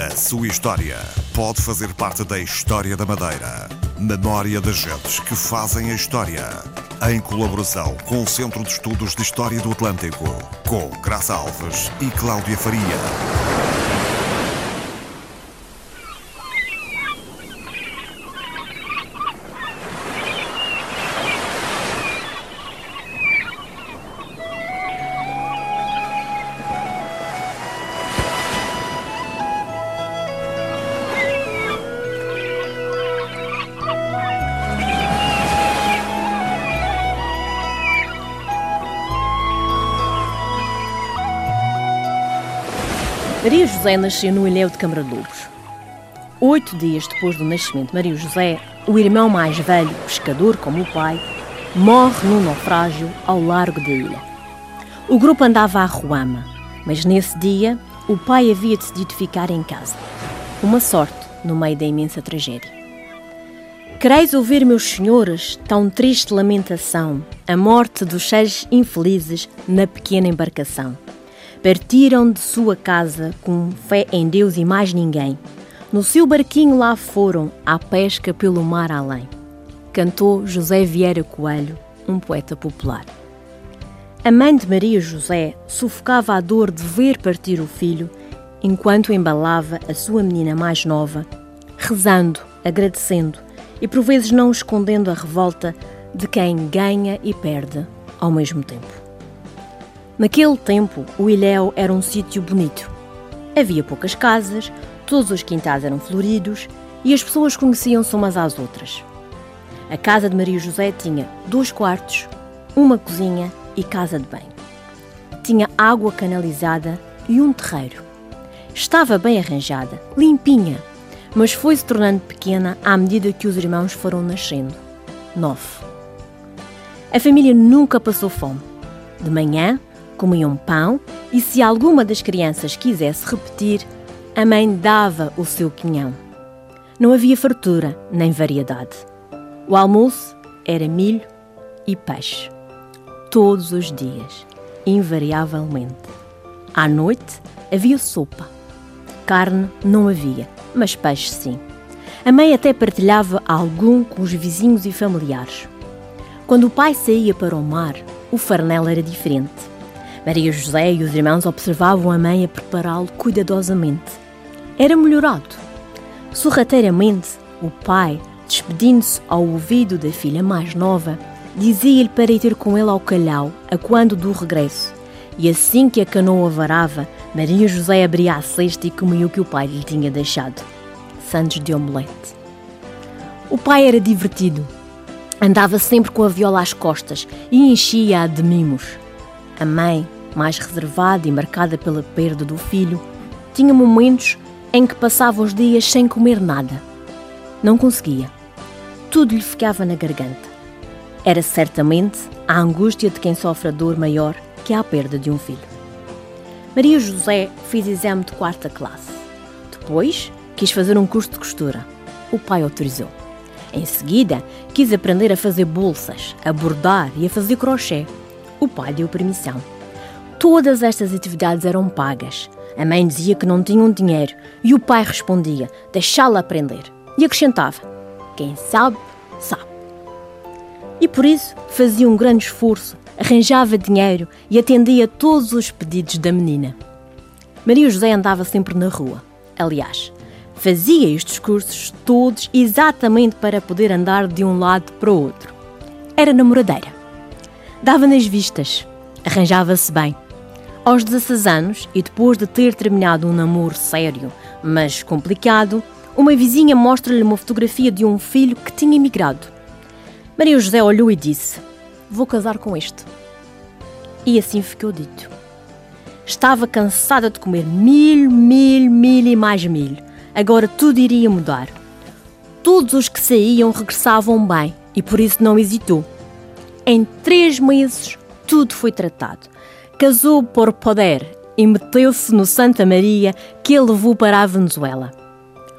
A sua história pode fazer parte da história da Madeira. Memória das gentes que fazem a história. Em colaboração com o Centro de Estudos de História do Atlântico, com Graça Alves e Cláudia Faria. Maria José nasceu no Ilhéu de Câmara de Lobos. Oito dias depois do nascimento de Maria José, o irmão mais velho, pescador como o pai, morre num naufrágio ao largo da ilha. O grupo andava à Ruama, mas nesse dia o pai havia decidido ficar em casa. Uma sorte no meio da imensa tragédia. Quereis ouvir, meus senhores, tão triste lamentação, a morte dos seis infelizes na pequena embarcação Partiram de sua casa com fé em Deus e mais ninguém. No seu barquinho lá foram, à pesca pelo mar além. Cantou José Vieira Coelho, um poeta popular. A mãe de Maria José sufocava a dor de ver partir o filho, enquanto embalava a sua menina mais nova, rezando, agradecendo e por vezes não escondendo a revolta de quem ganha e perde ao mesmo tempo. Naquele tempo, o Ilhéu era um sítio bonito. Havia poucas casas, todos os quintais eram floridos e as pessoas conheciam-se umas às outras. A casa de Maria José tinha dois quartos, uma cozinha e casa de banho. Tinha água canalizada e um terreiro. Estava bem arranjada, limpinha, mas foi se tornando pequena à medida que os irmãos foram nascendo. Nove. A família nunca passou fome. De manhã, comiam pão e, se alguma das crianças quisesse repetir, a mãe dava o seu quinhão. Não havia fartura nem variedade. O almoço era milho e peixe. Todos os dias, invariavelmente. À noite havia sopa. Carne não havia, mas peixe sim. A mãe até partilhava algum com os vizinhos e familiares. Quando o pai saía para o mar, o farnel era diferente. Maria José e os irmãos observavam a mãe a prepará-lo cuidadosamente. Era melhorado. Sorrateiramente, o pai, despedindo-se ao ouvido da filha mais nova, dizia-lhe para ir ter com ele ao calhau, a quando do regresso. E assim que a canoa varava, Maria José abria a cesta e comia o que o pai lhe tinha deixado. Santos de omelete. O pai era divertido. Andava sempre com a viola às costas e enchia-a de mimos. A mãe, mais reservada e marcada pela perda do filho, tinha momentos em que passava os dias sem comer nada. Não conseguia. Tudo lhe ficava na garganta. Era certamente a angústia de quem sofre a dor maior que a perda de um filho. Maria José fez exame de quarta classe. Depois, quis fazer um curso de costura. O pai autorizou. Em seguida, quis aprender a fazer bolsas, a bordar e a fazer crochê. O pai deu permissão. Todas estas atividades eram pagas. A mãe dizia que não tinham dinheiro e o pai respondia: deixá-la aprender. E acrescentava: quem sabe, sabe. E por isso fazia um grande esforço, arranjava dinheiro e atendia todos os pedidos da menina. Maria José andava sempre na rua. Aliás, fazia estes cursos todos exatamente para poder andar de um lado para o outro. Era namoradeira. Dava nas vistas, arranjava-se bem. Aos 16 anos, e depois de ter terminado um namoro sério, mas complicado, uma vizinha mostra-lhe uma fotografia de um filho que tinha emigrado. Maria José olhou e disse: Vou casar com este. E assim ficou dito. Estava cansada de comer milho, milho, milho e mais milho. Agora tudo iria mudar. Todos os que saíam regressavam bem e por isso não hesitou. Em três meses, tudo foi tratado. Casou por poder e meteu-se no Santa Maria que ele levou para a Venezuela.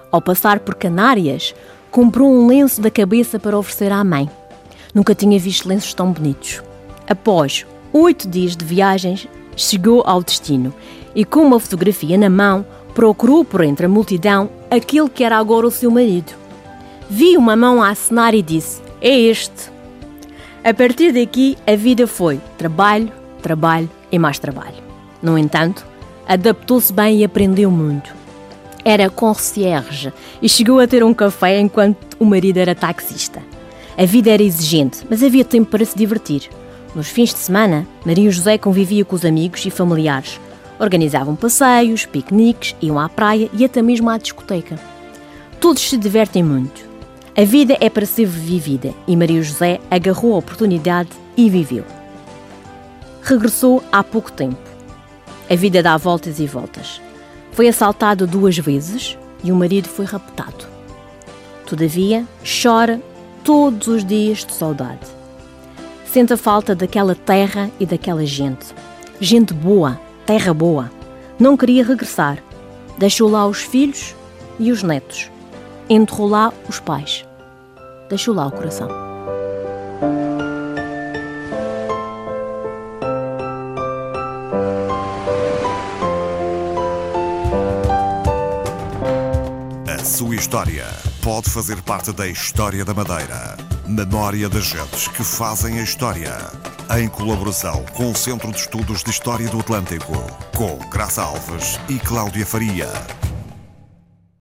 Ao passar por Canárias, comprou um lenço da cabeça para oferecer à mãe. Nunca tinha visto lenços tão bonitos. Após oito dias de viagens, chegou ao destino e, com uma fotografia na mão, Procurou por entre a multidão aquele que era agora o seu marido. Viu uma mão a acenar e disse: É este. A partir daqui, a vida foi trabalho, trabalho e mais trabalho. No entanto, adaptou-se bem e aprendeu muito. Era concierge e chegou a ter um café enquanto o marido era taxista. A vida era exigente, mas havia tempo para se divertir. Nos fins de semana, Maria José convivia com os amigos e familiares. Organizavam passeios, piqueniques, iam à praia e até mesmo à discoteca. Todos se divertem muito. A vida é para ser vivida e Maria José agarrou a oportunidade e viveu. Regressou há pouco tempo. A vida dá voltas e voltas. Foi assaltado duas vezes e o marido foi raptado. Todavia, chora todos os dias de saudade. Sente a falta daquela terra e daquela gente. Gente boa, terra boa. Não queria regressar. Deixou lá os filhos e os netos. Enterrou lá os pais. Deixou lá o coração. A sua história pode fazer parte da história da Madeira. Memória das gentes que fazem a história. Em colaboração com o Centro de Estudos de História do Atlântico, com Graça Alves e Cláudia Faria.